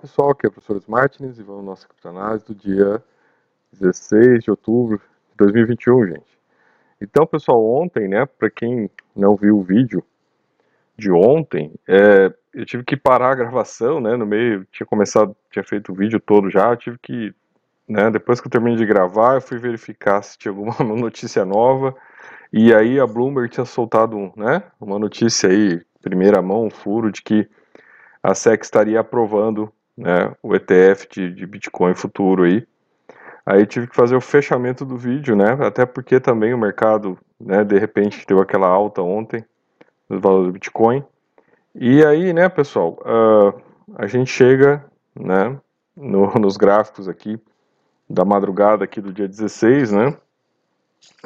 pessoal, aqui é o professor Martins e vamos à nossa criptoanálise do dia 16 de outubro de 2021, gente. Então, pessoal, ontem, né, para quem não viu o vídeo de ontem, é, eu tive que parar a gravação, né, no meio, tinha começado, tinha feito o vídeo todo já, tive que, né, depois que eu terminei de gravar, eu fui verificar se tinha alguma notícia nova, e aí a Bloomberg tinha soltado, né, uma notícia aí, primeira mão, um furo de que a SEC estaria aprovando né, o ETF de, de, Bitcoin futuro aí. Aí tive que fazer o fechamento do vídeo, né? Até porque também o mercado, né, de repente deu aquela alta ontem no valor do Bitcoin. E aí, né, pessoal, uh, a gente chega, né, no, nos gráficos aqui da madrugada aqui do dia 16, né,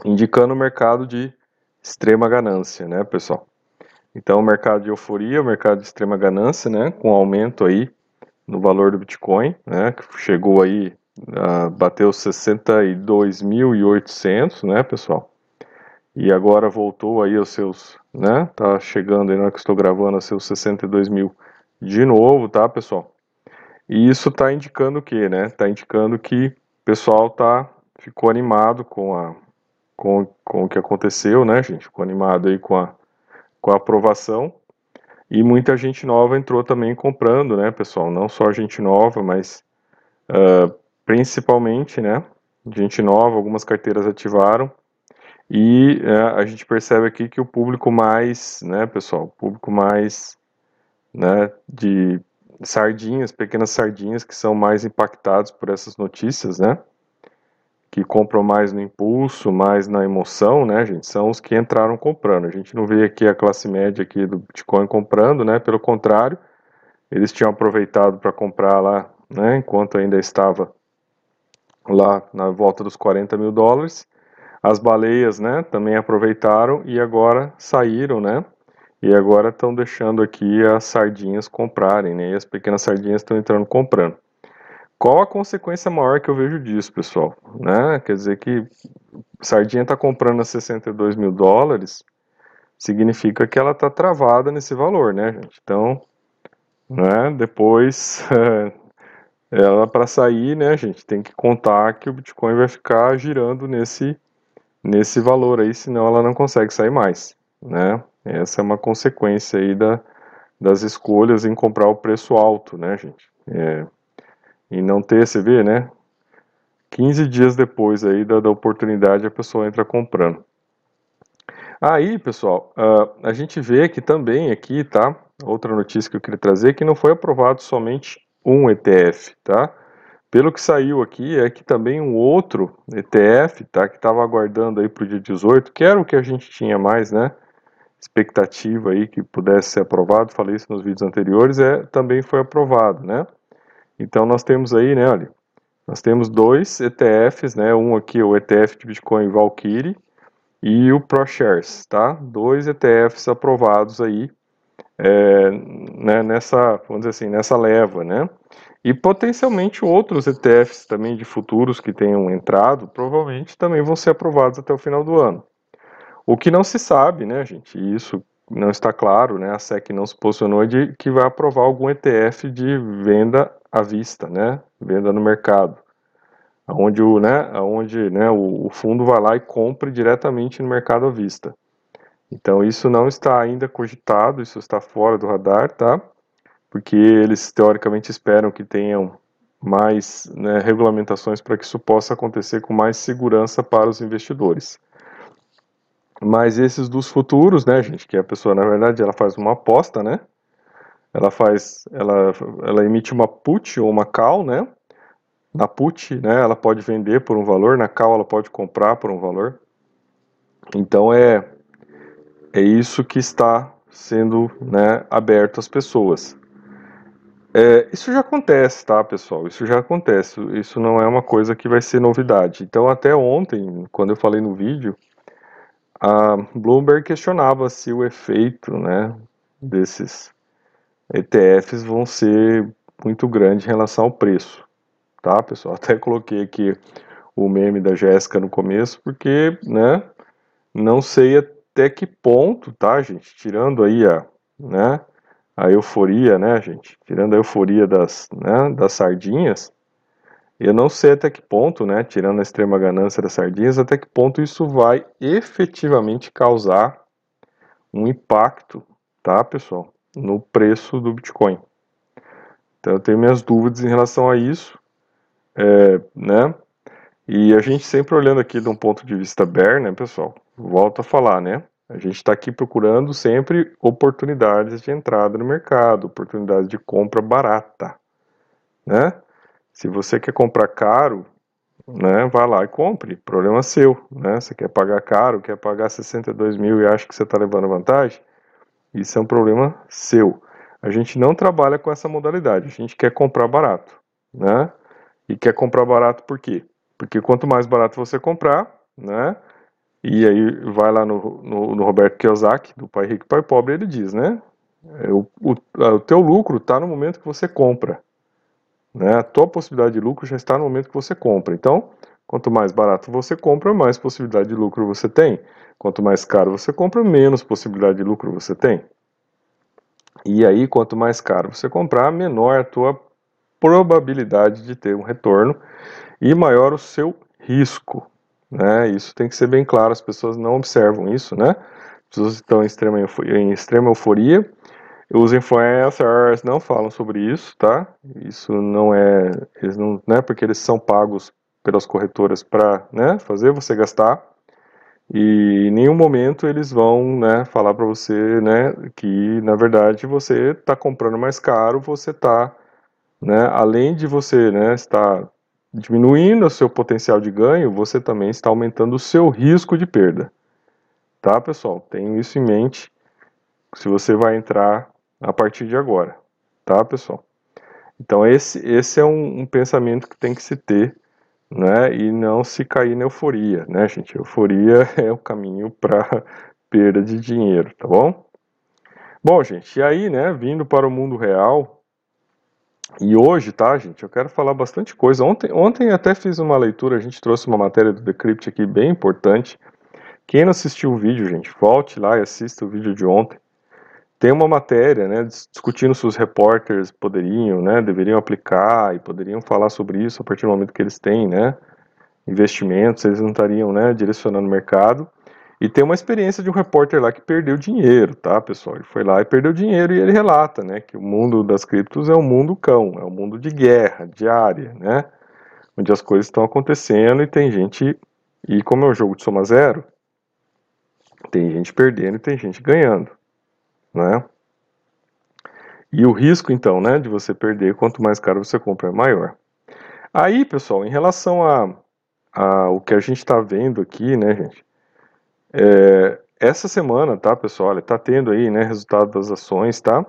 indicando o mercado de extrema ganância, né, pessoal. Então, o mercado de euforia, o mercado de extrema ganância, né, com aumento aí no valor do Bitcoin, né, que chegou aí, uh, bateu 62.800, né, pessoal? E agora voltou aí aos seus, né, tá chegando aí na hora que estou gravando, aos seus 62 mil de novo, tá, pessoal? E isso tá indicando o que, né? Tá indicando que o pessoal tá, ficou animado com a, com, com o que aconteceu, né, gente? Ficou animado aí com a com a aprovação. E muita gente nova entrou também comprando, né, pessoal? Não só gente nova, mas uh, principalmente, né, gente nova, algumas carteiras ativaram. E uh, a gente percebe aqui que o público mais, né, pessoal, o público mais, né, de sardinhas, pequenas sardinhas que são mais impactados por essas notícias, né? Que compram mais no impulso, mais na emoção, né, gente, são os que entraram comprando. A gente não vê aqui a classe média aqui do Bitcoin comprando, né, pelo contrário, eles tinham aproveitado para comprar lá, né, enquanto ainda estava lá na volta dos 40 mil dólares. As baleias, né, também aproveitaram e agora saíram, né, e agora estão deixando aqui as sardinhas comprarem, né, e as pequenas sardinhas estão entrando comprando. Qual a consequência maior que eu vejo disso, pessoal? Né? Quer dizer que Sardinha está comprando a 62 mil dólares, significa que ela está travada nesse valor, né, gente? Então, né, depois, ela para sair, né, gente, tem que contar que o Bitcoin vai ficar girando nesse, nesse valor aí, senão ela não consegue sair mais, né? Essa é uma consequência aí da, das escolhas em comprar o preço alto, né, gente? É, e não ter, você vê, né? 15 dias depois aí da, da oportunidade a pessoa entra comprando. Aí, pessoal, uh, a gente vê que também aqui, tá? Outra notícia que eu queria trazer, que não foi aprovado somente um ETF, tá? Pelo que saiu aqui, é que também um outro ETF, tá? Que estava aguardando aí para o dia 18, que era o que a gente tinha mais, né? Expectativa aí que pudesse ser aprovado, falei isso nos vídeos anteriores, é, também foi aprovado, né? Então nós temos aí, né, olha, nós temos dois ETFs, né, um aqui o ETF de Bitcoin Valkyrie e o ProShares, tá? Dois ETFs aprovados aí é, né, nessa, vamos dizer assim, nessa leva, né? E potencialmente outros ETFs também de futuros que tenham entrado, provavelmente também vão ser aprovados até o final do ano. O que não se sabe, né, gente, isso não está claro, né, a SEC não se posicionou de que vai aprovar algum ETF de venda à vista, né? Venda no mercado. Onde o, né, onde, né, o, o fundo vai lá e compra diretamente no mercado à vista. Então isso não está ainda cogitado, isso está fora do radar, tá? Porque eles teoricamente esperam que tenham mais né, regulamentações para que isso possa acontecer com mais segurança para os investidores. Mas esses dos futuros, né, gente, que a pessoa na verdade ela faz uma aposta, né? ela faz, ela, ela emite uma put ou uma call, né? Na put, né, ela pode vender por um valor, na call ela pode comprar por um valor. Então é é isso que está sendo né, aberto às pessoas. É, isso já acontece, tá, pessoal? Isso já acontece. Isso não é uma coisa que vai ser novidade. Então, até ontem, quando eu falei no vídeo, a Bloomberg questionava se o efeito, né, desses ETFs vão ser muito grande em relação ao preço, tá, pessoal? Até coloquei aqui o meme da Jéssica no começo, porque, né, não sei até que ponto, tá, gente, tirando aí a, né, a euforia, né, gente? Tirando a euforia das, né, das sardinhas, eu não sei até que ponto, né, tirando a extrema ganância das sardinhas, até que ponto isso vai efetivamente causar um impacto, tá, pessoal, no preço do Bitcoin. Então eu tenho minhas dúvidas em relação a isso, é, né? E a gente sempre olhando aqui de um ponto de vista bear, né, pessoal? Volto a falar, né? A gente está aqui procurando sempre oportunidades de entrada no mercado, oportunidades de compra barata, né? Se você quer comprar caro, né, vai lá e compre, problema seu, né? Você quer pagar caro, quer pagar 62 mil e acha que você está levando vantagem, isso é um problema seu. A gente não trabalha com essa modalidade, a gente quer comprar barato, né? E quer comprar barato por quê? Porque quanto mais barato você comprar, né? E aí vai lá no, no, no Roberto Kiyosaki, do Pai Rico e Pai Pobre, ele diz, né? É, o, o, o teu lucro está no momento que você compra. Né? A tua possibilidade de lucro já está no momento que você compra. Então, quanto mais barato você compra, mais possibilidade de lucro você tem. Quanto mais caro você compra, menos possibilidade de lucro você tem. E aí, quanto mais caro você comprar, menor a tua probabilidade de ter um retorno e maior o seu risco. Né? Isso tem que ser bem claro, as pessoas não observam isso, né? As pessoas estão em extrema, em extrema euforia. Os influencers não falam sobre isso, tá? Isso não é, eles não, né? Porque eles são pagos pelas corretoras para, né? Fazer você gastar. E em nenhum momento eles vão, né? Falar para você, né? Que na verdade você está comprando mais caro, você está, né? Além de você, né? Estar diminuindo o seu potencial de ganho, você também está aumentando o seu risco de perda. Tá, pessoal? Tenha isso em mente se você vai entrar a partir de agora. Tá, pessoal? Então, esse, esse é um, um pensamento que tem que se ter, né? E não se cair na euforia, né, gente? Euforia é o caminho para perda de dinheiro, tá bom? Bom, gente, e aí, né, vindo para o mundo real, e hoje, tá, gente, eu quero falar bastante coisa. Ontem, ontem até fiz uma leitura, a gente trouxe uma matéria do Decrypt aqui bem importante. Quem não assistiu o vídeo, gente, volte lá e assista o vídeo de ontem. Tem uma matéria, né, discutindo se os repórteres poderiam, né, deveriam aplicar e poderiam falar sobre isso a partir do momento que eles têm, né, investimentos, eles não estariam, né, direcionando o mercado. E tem uma experiência de um repórter lá que perdeu dinheiro, tá, pessoal? Ele foi lá e perdeu dinheiro e ele relata, né, que o mundo das criptos é um mundo cão, é um mundo de guerra diária, né? Onde as coisas estão acontecendo e tem gente. E como é um jogo de soma zero, tem gente perdendo e tem gente ganhando, né? E o risco, então, né, de você perder, quanto mais caro você compra, é maior. Aí, pessoal, em relação a, a o que a gente está vendo aqui, né, gente? É, essa semana, tá, pessoal, olha, tá tendo aí, né, resultado das ações, tá?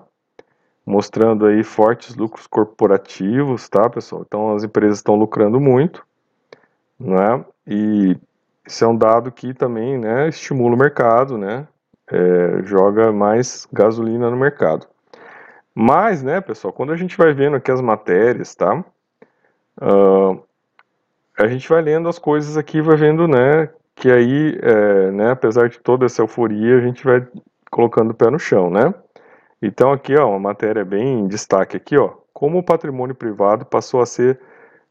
Mostrando aí fortes lucros corporativos, tá, pessoal? Então as empresas estão lucrando muito, né? E isso é um dado que também, né, estimula o mercado, né? É, joga mais gasolina no mercado. Mas, né, pessoal, quando a gente vai vendo aqui as matérias, tá? Uh, a gente vai lendo as coisas aqui, vai vendo, né, que aí, é, né, apesar de toda essa euforia, a gente vai colocando o pé no chão, né? Então aqui, ó, uma matéria bem em destaque aqui, ó, como o patrimônio privado passou a ser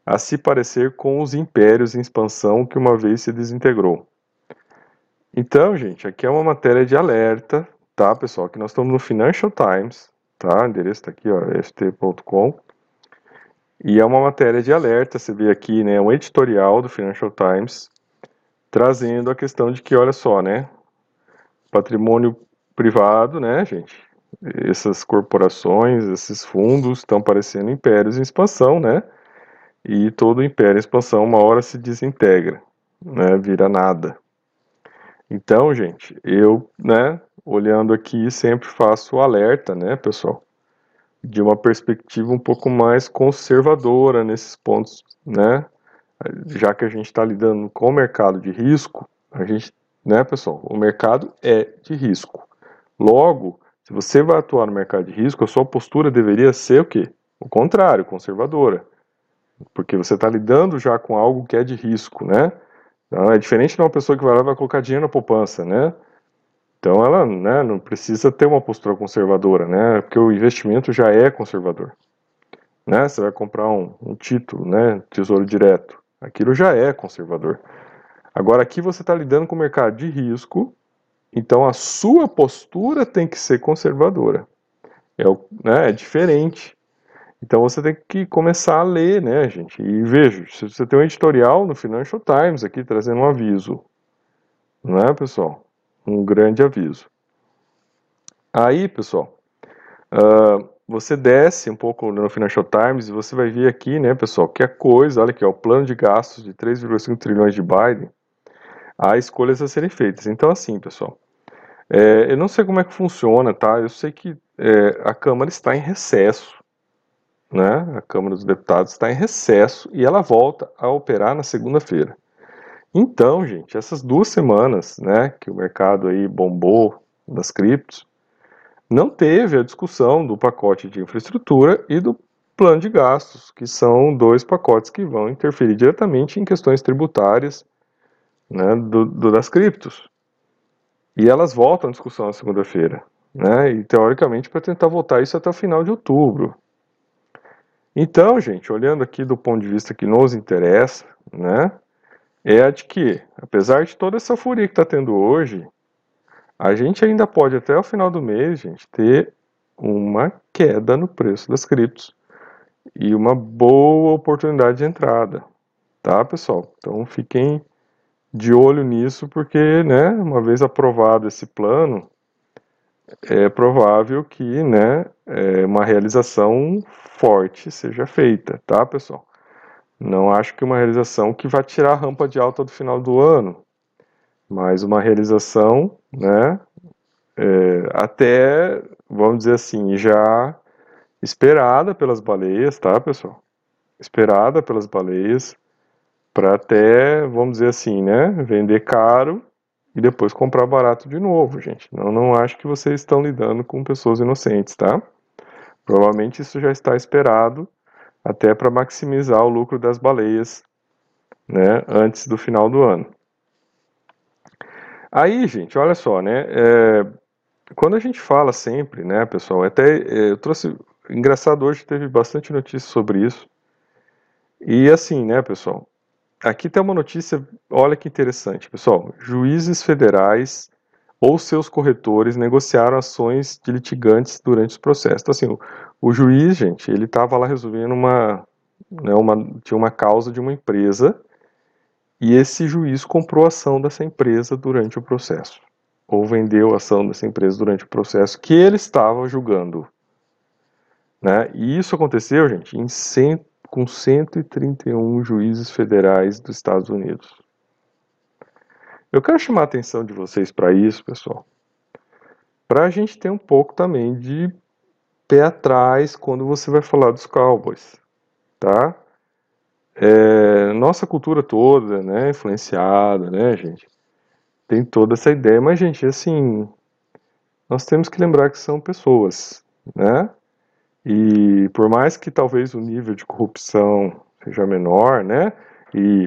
a se parecer com os impérios em expansão que uma vez se desintegrou. Então, gente, aqui é uma matéria de alerta, tá, pessoal? Que nós estamos no Financial Times, tá? O endereço está aqui, ó, ft.com. E é uma matéria de alerta, você vê aqui, né, um editorial do Financial Times trazendo a questão de que, olha só, né, patrimônio privado, né, gente, essas corporações, esses fundos estão parecendo impérios em expansão, né, e todo império em expansão uma hora se desintegra, né, vira nada. Então, gente, eu, né, olhando aqui sempre faço o alerta, né, pessoal, de uma perspectiva um pouco mais conservadora nesses pontos, né, já que a gente está lidando com o mercado de risco, a gente, né, pessoal, o mercado é de risco. Logo, se você vai atuar no mercado de risco, a sua postura deveria ser o quê? O contrário, conservadora. Porque você está lidando já com algo que é de risco, né? Então, é diferente de uma pessoa que vai lá e vai colocar dinheiro na poupança, né? Então ela né, não precisa ter uma postura conservadora, né? Porque o investimento já é conservador. Né? Você vai comprar um, um título, né? Tesouro direto. Aquilo já é conservador. Agora aqui você está lidando com o mercado de risco, então a sua postura tem que ser conservadora. É, né, é diferente. Então você tem que começar a ler, né, gente? E veja, se você tem um editorial no Financial Times aqui trazendo um aviso, não é, pessoal? Um grande aviso. Aí, pessoal, uh, você desce um pouco no Financial Times e você vai ver aqui, né, pessoal, que a coisa, olha aqui, ó, o plano de gastos de 3,5 trilhões de Biden, há escolhas a serem feitas. Então, assim, pessoal, é, eu não sei como é que funciona, tá? Eu sei que é, a Câmara está em recesso, né? A Câmara dos Deputados está em recesso e ela volta a operar na segunda-feira. Então, gente, essas duas semanas, né, que o mercado aí bombou das criptos, não teve a discussão do pacote de infraestrutura e do plano de gastos, que são dois pacotes que vão interferir diretamente em questões tributárias né, do, do, das criptos. E elas voltam à discussão na segunda-feira, né, e teoricamente para tentar votar isso até o final de outubro. Então, gente, olhando aqui do ponto de vista que nos interessa, né, é a de que, apesar de toda essa fúria que está tendo hoje, a gente ainda pode até o final do mês, gente, ter uma queda no preço das criptos e uma boa oportunidade de entrada, tá, pessoal? Então fiquem de olho nisso, porque, né, uma vez aprovado esse plano, é provável que, né, é, uma realização forte seja feita, tá, pessoal? Não acho que uma realização que vai tirar a rampa de alta do final do ano, mas uma realização, né, é, até, vamos dizer assim, já esperada pelas baleias, tá, pessoal? Esperada pelas baleias, para até, vamos dizer assim, né, vender caro e depois comprar barato de novo, gente. Não, não acho que vocês estão lidando com pessoas inocentes, tá? Provavelmente isso já está esperado até para maximizar o lucro das baleias, né, antes do final do ano. Aí, gente, olha só, né, é, quando a gente fala sempre, né, pessoal, até é, eu trouxe, engraçado hoje teve bastante notícia sobre isso, e assim, né, pessoal, Aqui tem uma notícia, olha que interessante, pessoal. Juízes federais ou seus corretores negociaram ações de litigantes durante os processos. Então, assim, o, o juiz, gente, ele estava lá resolvendo uma, né, uma, tinha uma causa de uma empresa e esse juiz comprou a ação dessa empresa durante o processo, ou vendeu a ação dessa empresa durante o processo que ele estava julgando. Né? E isso aconteceu, gente, em 100, com 131 juízes federais dos Estados Unidos. Eu quero chamar a atenção de vocês para isso, pessoal, para a gente ter um pouco também de pé atrás quando você vai falar dos Cowboys, tá? É, nossa cultura toda, né, influenciada, né, gente, tem toda essa ideia, mas gente, assim, nós temos que lembrar que são pessoas, né? E por mais que talvez o nível de corrupção seja menor, né? E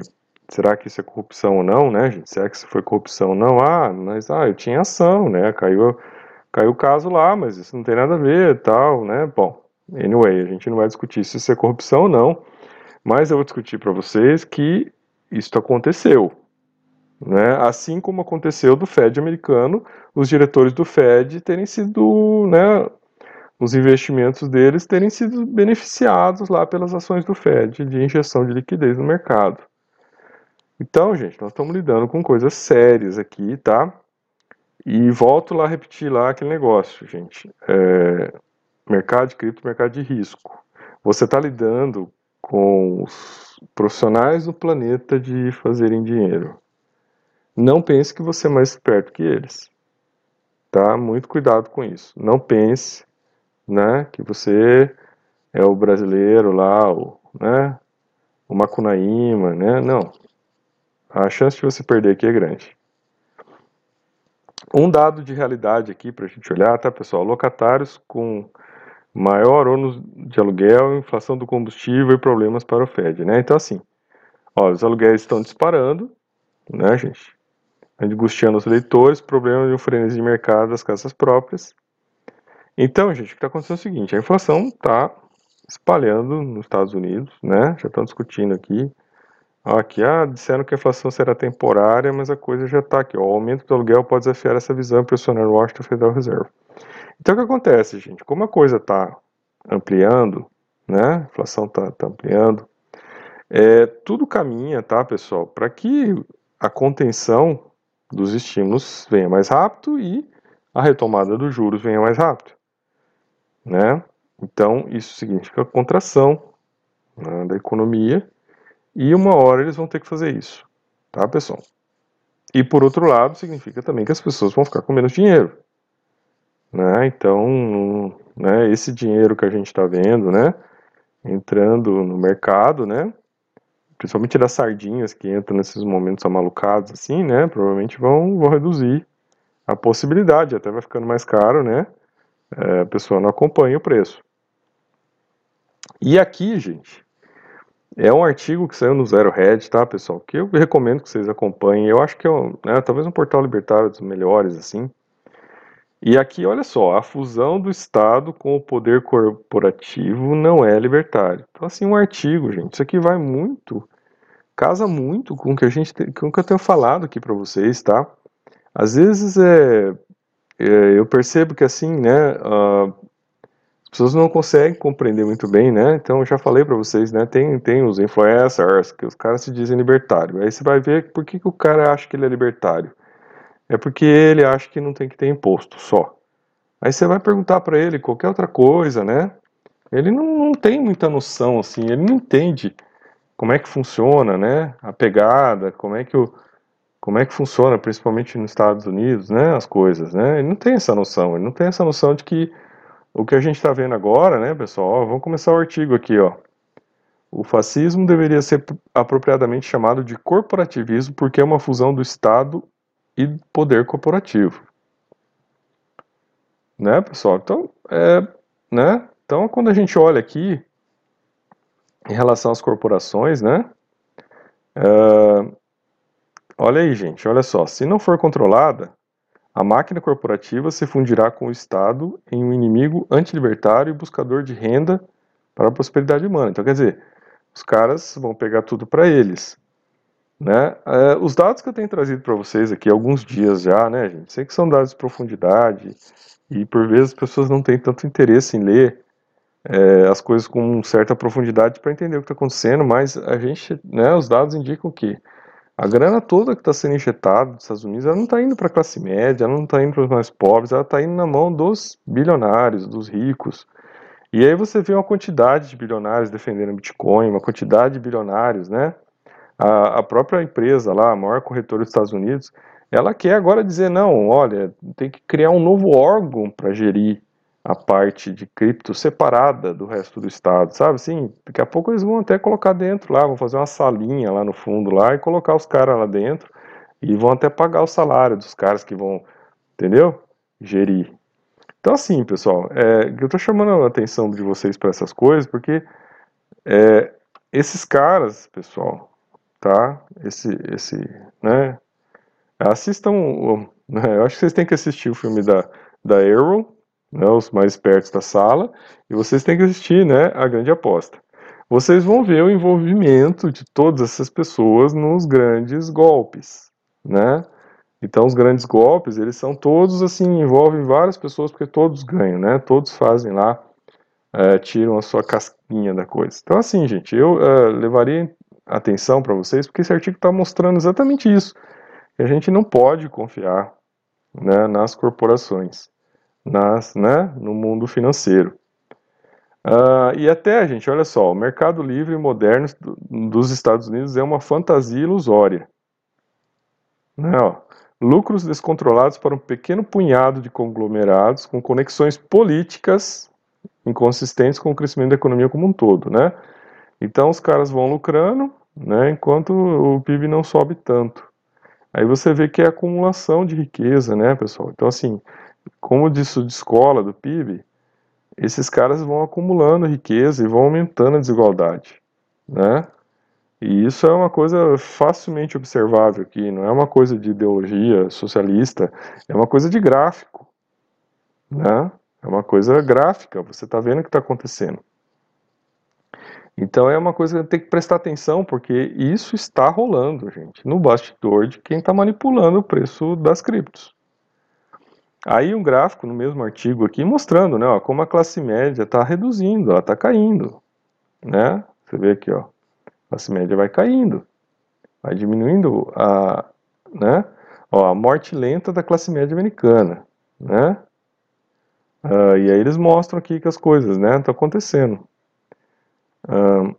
será que isso é corrupção ou não, né, gente? Será que isso foi corrupção ou não? Ah, mas ah, eu tinha ação, né? Caiu, caiu o caso lá, mas isso não tem nada a ver, tal, né? Bom, anyway, a gente não vai discutir se isso é corrupção ou não, mas eu vou discutir para vocês que isso aconteceu, né? Assim como aconteceu do Fed americano, os diretores do Fed terem sido, né, os investimentos deles terem sido beneficiados lá pelas ações do Fed de injeção de liquidez no mercado. Então, gente, nós estamos lidando com coisas sérias aqui, tá? E volto lá a repetir lá aquele negócio, gente. É, mercado de cripto, mercado de risco. Você está lidando com os profissionais do planeta de fazerem dinheiro. Não pense que você é mais esperto que eles. Tá? Muito cuidado com isso. Não pense né? Que você é o brasileiro lá, o, né? O Macunaíma, né? Não. A chance de você perder aqui é grande. Um dado de realidade aqui para a gente olhar, tá, pessoal? Locatários com maior ônus de aluguel, inflação do combustível e problemas para o Fed, né? Então, assim, ó, os aluguéis estão disparando, né, gente? angustiando os leitores, problema de um frenesi de mercado das casas próprias. Então, gente, o que está acontecendo é o seguinte, a inflação está espalhando nos Estados Unidos, né? Já estão discutindo aqui. Aqui, ah, disseram que a inflação será temporária, mas a coisa já está aqui. O aumento do aluguel pode desafiar essa visão pressionar o Washington Federal Reserve. Então, o que acontece, gente? Como a coisa está ampliando, né? A inflação está tá ampliando, é, tudo caminha, tá, pessoal, para que a contenção dos estímulos venha mais rápido e a retomada dos juros venha mais rápido, né? Então, isso significa contração né, da economia e uma hora eles vão ter que fazer isso, tá, pessoal? E por outro lado, significa também que as pessoas vão ficar com menos dinheiro, né? Então, né, esse dinheiro que a gente está vendo, né, entrando no mercado, né, principalmente das sardinhas que entram nesses momentos amalucados, assim, né, provavelmente vão, vão reduzir a possibilidade, até vai ficando mais caro, né, a pessoa não acompanha o preço. E aqui, gente, é um artigo que saiu no Zero Head, tá, pessoal? Que eu recomendo que vocês acompanhem. Eu acho que é um, né, talvez um portal libertário dos melhores, assim. E aqui, olha só, a fusão do Estado com o poder corporativo não é libertário. Então, assim, um artigo, gente, isso aqui vai muito, casa muito com o que a gente, com o que eu tenho falado aqui para vocês, tá? Às vezes é, é, eu percebo que assim, né, as pessoas não conseguem compreender muito bem, né? Então eu já falei para vocês, né? Tem, tem os influencers que os caras se dizem libertário. Aí você vai ver por que, que o cara acha que ele é libertário. É porque ele acha que não tem que ter imposto só. Aí você vai perguntar para ele qualquer outra coisa, né? Ele não, não tem muita noção assim, ele não entende como é que funciona, né? A pegada, como é que o como é que funciona, principalmente nos Estados Unidos, né? As coisas, né? Ele não tem essa noção, ele não tem essa noção de que o que a gente está vendo agora, né, pessoal? Ó, vamos começar o artigo aqui, ó. O fascismo deveria ser apropriadamente chamado de corporativismo porque é uma fusão do Estado e poder corporativo. Né, pessoal? Então, é, né? Então, quando a gente olha aqui em relação às corporações, né? É, olha aí, gente, olha só. Se não for controlada, a máquina corporativa se fundirá com o Estado em um inimigo antilibertário e buscador de renda para a prosperidade humana. Então, quer dizer, os caras vão pegar tudo para eles. Né? É, os dados que eu tenho trazido para vocês aqui alguns dias já, né, gente? Sei que são dados de profundidade e por vezes as pessoas não têm tanto interesse em ler é, as coisas com certa profundidade para entender o que está acontecendo, mas a gente, né, os dados indicam que a grana toda que está sendo injetada dos Estados Unidos, ela não está indo para a classe média, ela não está indo para os mais pobres, ela está indo na mão dos bilionários, dos ricos. E aí você vê uma quantidade de bilionários defendendo Bitcoin, uma quantidade de bilionários, né? A, a própria empresa lá, a maior corretora dos Estados Unidos, ela quer agora dizer, não, olha, tem que criar um novo órgão para gerir a parte de cripto separada do resto do estado, sabe? Assim, daqui a pouco eles vão até colocar dentro lá, vão fazer uma salinha lá no fundo lá e colocar os caras lá dentro e vão até pagar o salário dos caras que vão, entendeu? Gerir. Então assim, pessoal, é, eu tô chamando a atenção de vocês para essas coisas porque é, esses caras, pessoal, tá? Esse, esse, né? Assistam, né? eu acho que vocês têm que assistir o filme da da Arrow, né, os mais espertos da sala, e vocês têm que assistir né, a grande aposta. Vocês vão ver o envolvimento de todas essas pessoas nos grandes golpes, né? Então os grandes golpes, eles são todos assim, envolvem várias pessoas porque todos ganham, né? Todos fazem lá, é, tiram a sua casquinha da coisa. Então assim, gente, eu é, levaria atenção para vocês porque esse artigo está mostrando exatamente isso. A gente não pode confiar né, nas corporações nas, né, no mundo financeiro. Uh, e até, gente, olha só, o mercado livre moderno dos Estados Unidos é uma fantasia ilusória. Né, lucros descontrolados para um pequeno punhado de conglomerados com conexões políticas inconsistentes com o crescimento da economia como um todo, né? Então os caras vão lucrando, né, enquanto o PIB não sobe tanto. Aí você vê que é acumulação de riqueza, né, pessoal? Então assim, como disso de escola, do PIB, esses caras vão acumulando riqueza e vão aumentando a desigualdade, né? E isso é uma coisa facilmente observável aqui, não é uma coisa de ideologia socialista, é uma coisa de gráfico, né? É uma coisa gráfica, você está vendo o que está acontecendo. Então é uma coisa que tem que prestar atenção, porque isso está rolando, gente, no bastidor de quem está manipulando o preço das criptos. Aí um gráfico no mesmo artigo aqui mostrando, né, ó, como a classe média está reduzindo, está caindo, né? Você vê aqui, ó, a classe média vai caindo, vai diminuindo a, né? Ó, a morte lenta da classe média americana, né? Uh, e aí eles mostram aqui que as coisas, né, estão acontecendo. Uh,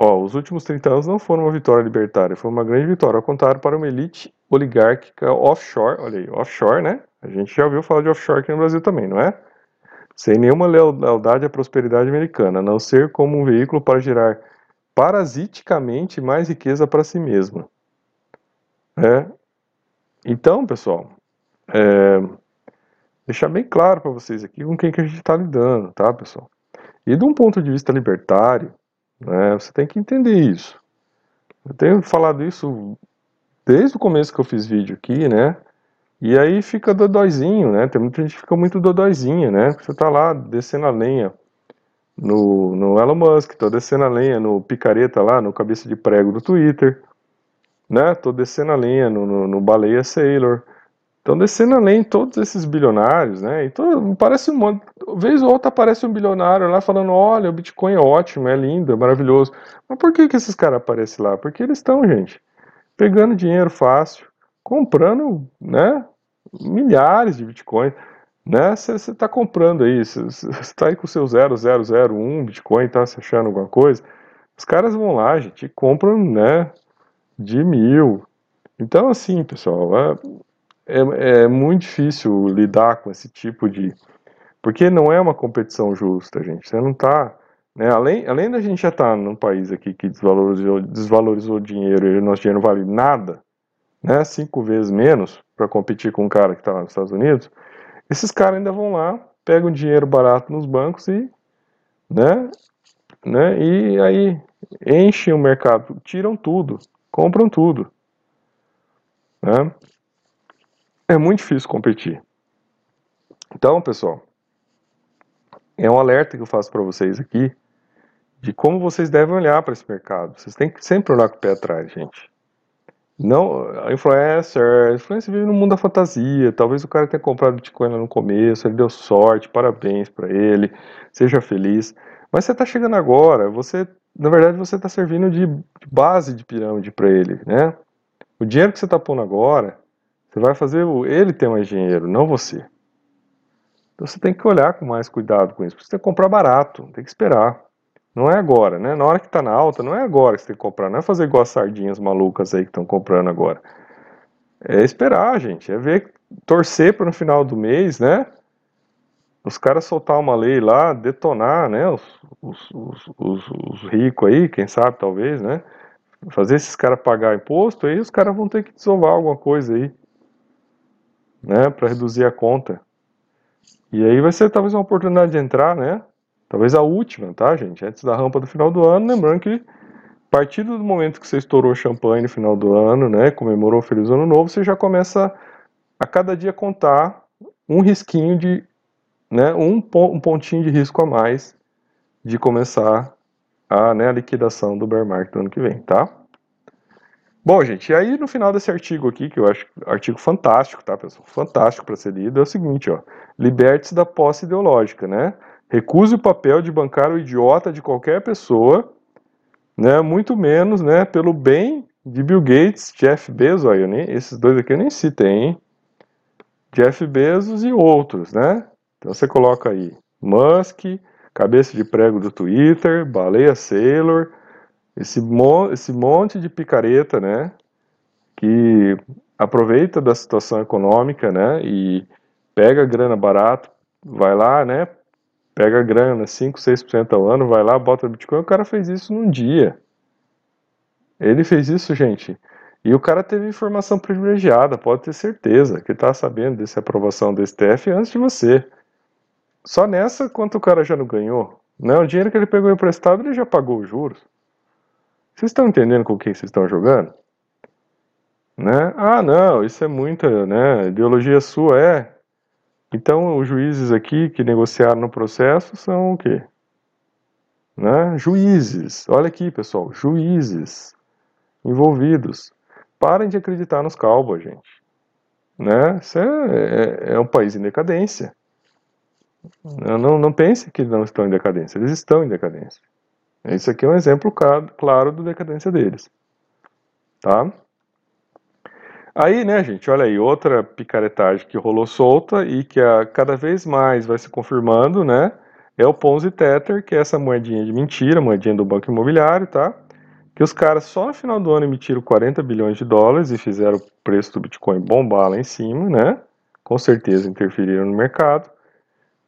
ó, os últimos 30 anos não foram uma vitória libertária, foi uma grande vitória, ao contrário, para uma elite oligárquica offshore, olha aí, offshore, né? A gente já ouviu falar de offshore aqui no Brasil também, não é? Sem nenhuma lealdade à prosperidade americana, a não ser como um veículo para gerar parasiticamente mais riqueza para si mesma. É. Então, pessoal, é, deixar bem claro para vocês aqui com quem que a gente está lidando, tá, pessoal? E de um ponto de vista libertário, né, você tem que entender isso. Eu tenho falado isso desde o começo que eu fiz vídeo aqui, né? E aí fica dodóizinho, né? Tem muita gente que fica muito dodóizinha, né? Você tá lá descendo a lenha no, no Elon Musk, tô descendo a lenha no picareta lá, no cabeça de prego do Twitter, né? Tô descendo a lenha no, no, no Baleia Sailor, Estão descendo além todos esses bilionários, né? Então, parece um vez ou outra aparece um bilionário lá falando: olha, o Bitcoin é ótimo, é lindo, é maravilhoso. Mas por que, que esses caras aparecem lá? Porque eles estão, gente, pegando dinheiro fácil, comprando, né? Milhares de Bitcoin. Né? Você está comprando aí, você está aí com o seu 0001 Bitcoin, tá se achando alguma coisa. Os caras vão lá, gente, e compram, né? De mil. Então, assim, pessoal, é, é, é muito difícil lidar com esse tipo de. Porque não é uma competição justa, gente. Você não está. Né, além, além da gente já estar tá num país aqui que desvalorizou, desvalorizou o dinheiro e o nosso dinheiro vale nada, né, cinco vezes menos para competir com um cara que está lá nos Estados Unidos, esses caras ainda vão lá, pegam dinheiro barato nos bancos e, né, né, e aí enchem o mercado, tiram tudo, compram tudo. Né? É muito difícil competir. Então, pessoal, é um alerta que eu faço para vocês aqui de como vocês devem olhar para esse mercado. Vocês têm que sempre olhar com o pé atrás, gente. Não, influencer, influencer vive no mundo da fantasia. Talvez o cara tenha comprado Bitcoin lá no começo, ele deu sorte, parabéns para ele, seja feliz. Mas você está chegando agora, você, na verdade, você está servindo de base de pirâmide para ele, né? O dinheiro que você está pondo agora, você vai fazer ele ter mais dinheiro, não você. Então você tem que olhar com mais cuidado com isso. Você tem que comprar barato, tem que esperar. Não é agora, né? Na hora que está na alta, não é agora que você tem que comprar. Não é fazer igual as sardinhas malucas aí que estão comprando agora. É esperar, gente. É ver, torcer para no final do mês, né? Os caras soltar uma lei lá, detonar, né? Os, os, os, os, os ricos aí, quem sabe, talvez, né? Fazer esses caras pagar imposto, aí os caras vão ter que desovar alguma coisa aí né, para reduzir a conta. E aí vai ser talvez uma oportunidade de entrar, né? Talvez a última, tá, gente? Antes da rampa do final do ano, lembrando que a partir do momento que você estourou champanhe no final do ano, né, comemorou o Feliz Ano Novo, você já começa a cada dia contar um risquinho de, né, um, pontinho de risco a mais de começar a, né, a liquidação do bear market do ano que vem, tá? Bom, gente, e aí no final desse artigo aqui, que eu acho artigo fantástico, tá, pessoal? Fantástico para ser lido, é o seguinte, ó. Liberte-se da posse ideológica, né? Recuse o papel de bancar o idiota de qualquer pessoa, né? Muito menos, né, pelo bem de Bill Gates, Jeff Bezos, ó, nem, esses dois aqui eu nem citei, hein? Jeff Bezos e outros, né? Então você coloca aí Musk, cabeça de prego do Twitter, Baleia Sailor, esse, esse monte de picareta, né, que aproveita da situação econômica, né, e pega grana barato, vai lá, né, pega grana, 5, 6% ao ano, vai lá, bota Bitcoin, o cara fez isso num dia. Ele fez isso, gente. E o cara teve informação privilegiada, pode ter certeza, que está sabendo dessa aprovação do STF antes de você. Só nessa, quanto o cara já não ganhou? Né? O dinheiro que ele pegou emprestado, ele já pagou os juros. Vocês estão entendendo com quem vocês estão jogando? Né? Ah, não, isso é muita, né? Ideologia sua é. Então, os juízes aqui que negociaram no processo são o quê? Né? Juízes. Olha aqui, pessoal, juízes envolvidos. Parem de acreditar nos cowboys, gente. Né? Isso é, é, é um país em decadência. Não, não pense que não estão em decadência, eles estão em decadência. Isso aqui é um exemplo claro do decadência deles. Tá? Aí, né, gente, olha aí, outra picaretagem que rolou solta e que a, cada vez mais vai se confirmando, né, é o Ponzi Tether, que é essa moedinha de mentira, moedinha do banco imobiliário, tá? Que os caras só no final do ano emitiram 40 bilhões de dólares e fizeram o preço do Bitcoin bombar lá em cima, né? Com certeza interferiram no mercado.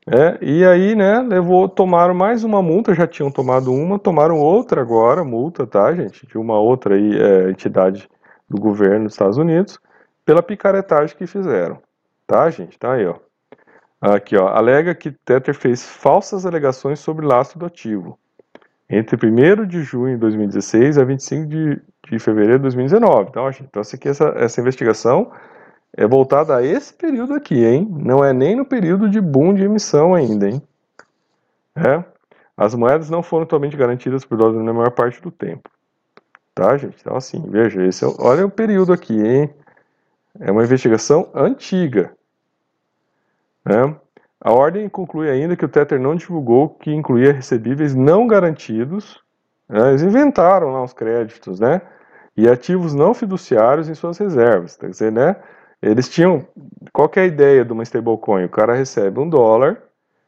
É, e aí, né, levou, tomaram mais uma multa, já tinham tomado uma, tomaram outra agora, multa, tá, gente, de uma outra aí, é, entidade do governo dos Estados Unidos, pela picaretagem que fizeram, tá, gente, tá aí, ó. Aqui, ó, alega que Tether fez falsas alegações sobre lastro do ativo entre 1 de junho de 2016 a 25 de, de fevereiro de 2019. Então, gente, então essa, aqui, essa, essa investigação é voltada a esse período aqui, hein? Não é nem no período de boom de emissão ainda, hein? É? As moedas não foram totalmente garantidas por dólar na maior parte do tempo. Tá, gente? Então, assim, veja, esse é, olha o período aqui, hein? É uma investigação antiga. Né? A ordem conclui ainda que o Tether não divulgou que incluía recebíveis não garantidos. Né? Eles inventaram lá os créditos, né? E ativos não fiduciários em suas reservas. Quer dizer, né? Eles tinham. Qual é a ideia de uma stablecoin? O cara recebe um dólar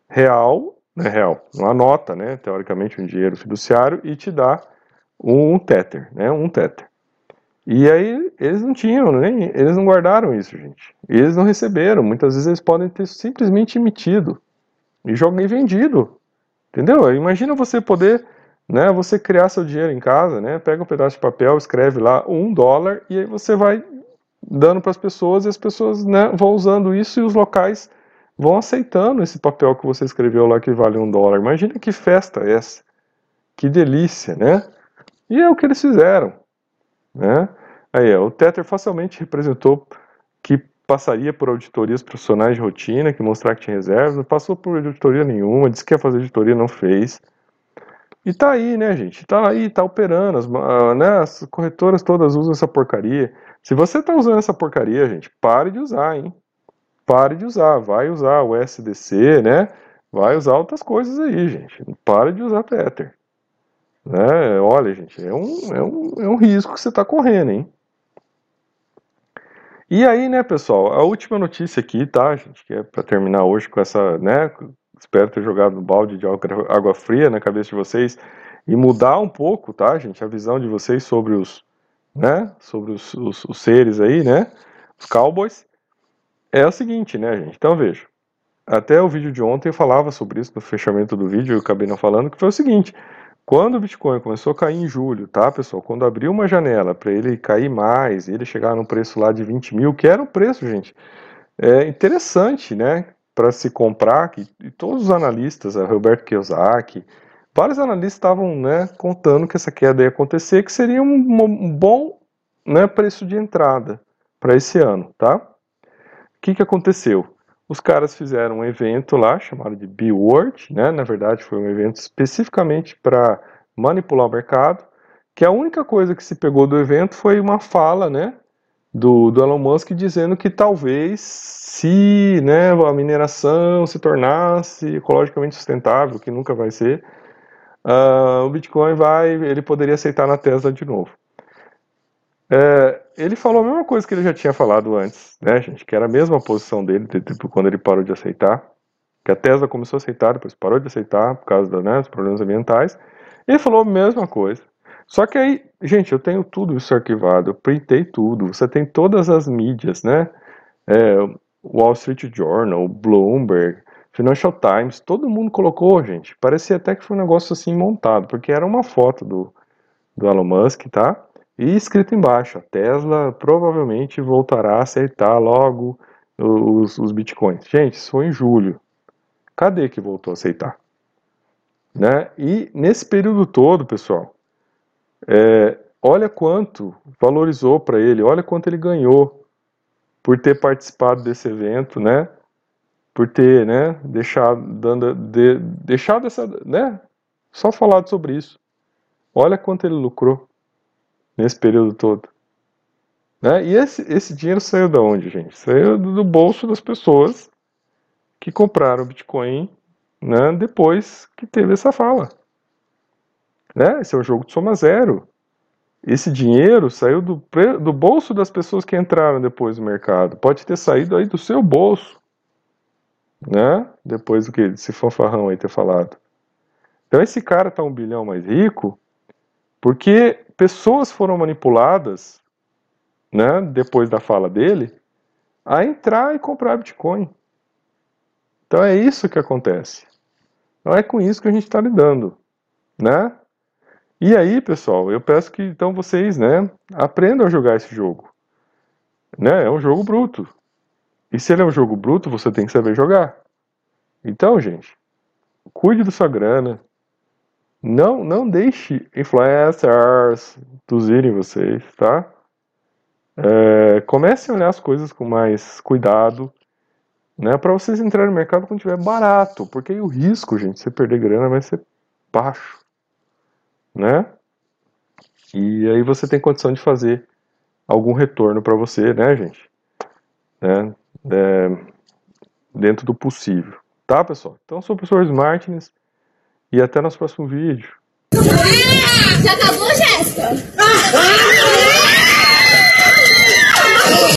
real, né, real, uma nota, né, teoricamente um dinheiro fiduciário, e te dá um tether, né, um tether. E aí eles não tinham, nem, eles não guardaram isso, gente. Eles não receberam. Muitas vezes eles podem ter simplesmente emitido e jogado e vendido. Entendeu? Imagina você poder, né, você criar seu dinheiro em casa, né, pega um pedaço de papel, escreve lá um dólar e aí você vai dando para as pessoas e as pessoas né, vão usando isso e os locais vão aceitando esse papel que você escreveu lá que vale um dólar. Imagina que festa é essa, que delícia, né? E é o que eles fizeram, né? Aí, o Tether facilmente representou que passaria por auditorias profissionais de rotina, que mostrar que tinha reservas, não passou por auditoria nenhuma, disse que ia fazer auditoria, não fez. E tá aí, né, gente? Tá aí, tá operando. As, uh, né, as corretoras todas usam essa porcaria. Se você tá usando essa porcaria, gente, pare de usar, hein? Pare de usar. Vai usar o SDC, né? Vai usar outras coisas aí, gente. Pare de usar Tether. Né? Olha, gente, é um, é, um, é um risco que você está correndo, hein? E aí, né, pessoal, a última notícia aqui, tá, gente, que é para terminar hoje com essa, né, Espero ter jogado um balde de água fria na cabeça de vocês e mudar um pouco, tá, gente, a visão de vocês sobre os, né, sobre os, os, os seres aí, né, os cowboys. É o seguinte, né, gente, então veja. Até o vídeo de ontem eu falava sobre isso no fechamento do vídeo, eu acabei não falando, que foi o seguinte: quando o Bitcoin começou a cair em julho, tá, pessoal? Quando abriu uma janela para ele cair mais, ele chegar no preço lá de 20 mil, que era o preço, gente, é interessante, né? para se comprar, que, e todos os analistas, a Roberto Kiyosaki, vários analistas estavam né, contando que essa queda ia acontecer, que seria um, bom né, preço de entrada para esse ano, tá? O que, que aconteceu? Os caras fizeram um evento lá chamado de B-Word, né? Na verdade, foi um evento especificamente para manipular o mercado. Que a única coisa que se pegou do evento foi uma fala, né? do, do Elon Musk dizendo que talvez se né, a mineração se tornasse ecologicamente sustentável, que nunca vai ser, uh, o Bitcoin vai, ele poderia aceitar na Tesla de novo. É, ele falou a mesma coisa que ele já tinha falado antes, né, gente, que era a mesma posição dele tipo, quando ele parou de aceitar, que a Tesla começou a aceitar, depois parou de aceitar por causa né, dos problemas ambientais. Ele falou a mesma coisa. Só que aí, gente, eu tenho tudo isso arquivado, eu printei tudo. Você tem todas as mídias, né? É, Wall Street Journal, Bloomberg, Financial Times, todo mundo colocou, gente. Parecia até que foi um negócio assim montado, porque era uma foto do, do Elon Musk, tá? E escrito embaixo, a Tesla provavelmente voltará a aceitar logo os, os bitcoins. Gente, isso foi em julho. Cadê que voltou a aceitar? Né? E nesse período todo, pessoal, É, olha quanto valorizou para ele, olha quanto ele ganhou por ter participado desse evento, né? Por ter, né, deixado, dando, de, deixado essa, né, só falado sobre isso. Olha quanto ele lucrou nesse período todo. Né? E esse, esse dinheiro saiu da onde, gente? Saiu do bolso das pessoas que compraram Bitcoin né, depois que teve essa fala. Né? Esse é um jogo de soma zero. Esse dinheiro saiu do, do bolso das pessoas que entraram depois no mercado. Pode ter saído aí do seu bolso. Né? Depois do que esse fanfarrão aí ter falado. Então esse cara tá um bilhão mais rico porque pessoas foram manipuladas, né, depois da fala dele, a entrar e comprar Bitcoin. Então é isso que acontece. Não é com isso que a gente está lidando, né? E aí, pessoal, eu peço que então vocês, né, aprendam a jogar esse jogo. Né? É um jogo bruto. E se ele é um jogo bruto, você tem que saber jogar. Então, gente, cuide da sua grana. Não, não deixe influencers induzirem vocês, tá? É, comecem a olhar as coisas com mais cuidado, né? Para vocês entrarem no mercado quando tiver barato, porque aí o risco, gente, de você perder grana vai ser baixo né? E aí você tem condição de fazer algum retorno para você, né, gente? Né? É, dentro do possível. Tá, pessoal? Então, sou o professor Martins e até nosso próximo vídeo. Já acabou, Jéssica?